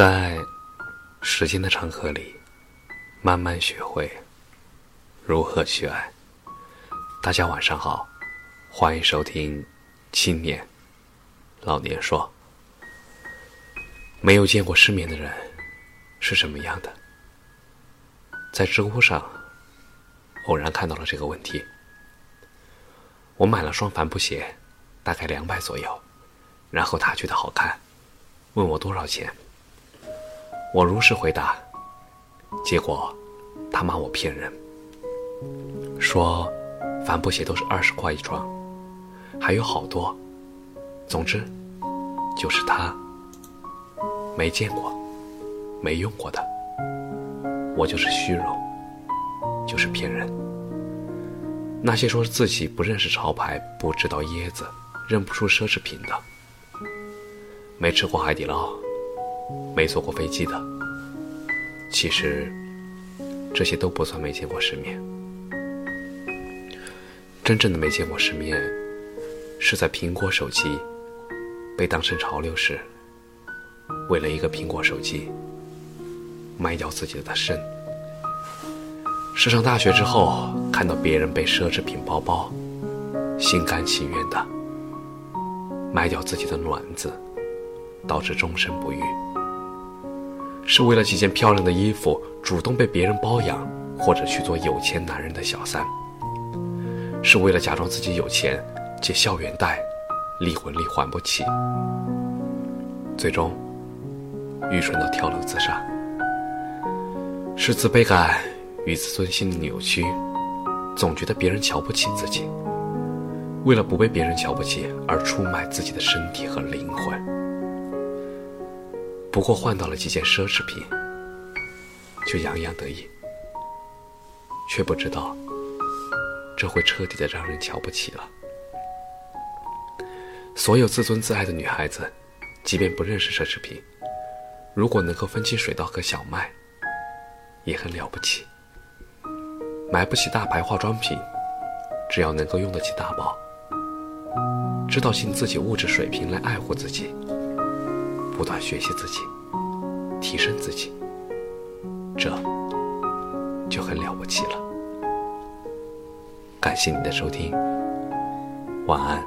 在时间的长河里，慢慢学会如何去爱。大家晚上好，欢迎收听《青年老年说》。没有见过世面的人是什么样的？在知乎上偶然看到了这个问题。我买了双帆布鞋，大概两百左右，然后他觉得好看，问我多少钱。我如实回答，结果他骂我骗人，说帆布鞋都是二十块一双，还有好多。总之，就是他没见过、没用过的，我就是虚荣，就是骗人。那些说自己不认识潮牌、不知道椰子、认不出奢侈品的，没吃过海底捞。没坐过飞机的，其实这些都不算没见过世面。真正的没见过世面，是在苹果手机被当成潮流时，为了一个苹果手机卖掉自己的肾；是上大学之后看到别人背奢侈品包包，心甘情愿的卖掉自己的卵子，导致终身不育。是为了几件漂亮的衣服，主动被别人包养，或者去做有钱男人的小三；是为了假装自己有钱，借校园贷，离婚利还不起，最终愚蠢到跳楼自杀；是自卑感与自尊心的扭曲，总觉得别人瞧不起自己，为了不被别人瞧不起而出卖自己的身体和灵魂。不过换到了几件奢侈品，就洋洋得意，却不知道这会彻底的让人瞧不起了。所有自尊自爱的女孩子，即便不认识奢侈品，如果能够分清水稻和小麦，也很了不起。买不起大牌化妆品，只要能够用得起大包，知道尽自己物质水平来爱护自己。不断学习自己，提升自己，这就很了不起了。感谢你的收听，晚安。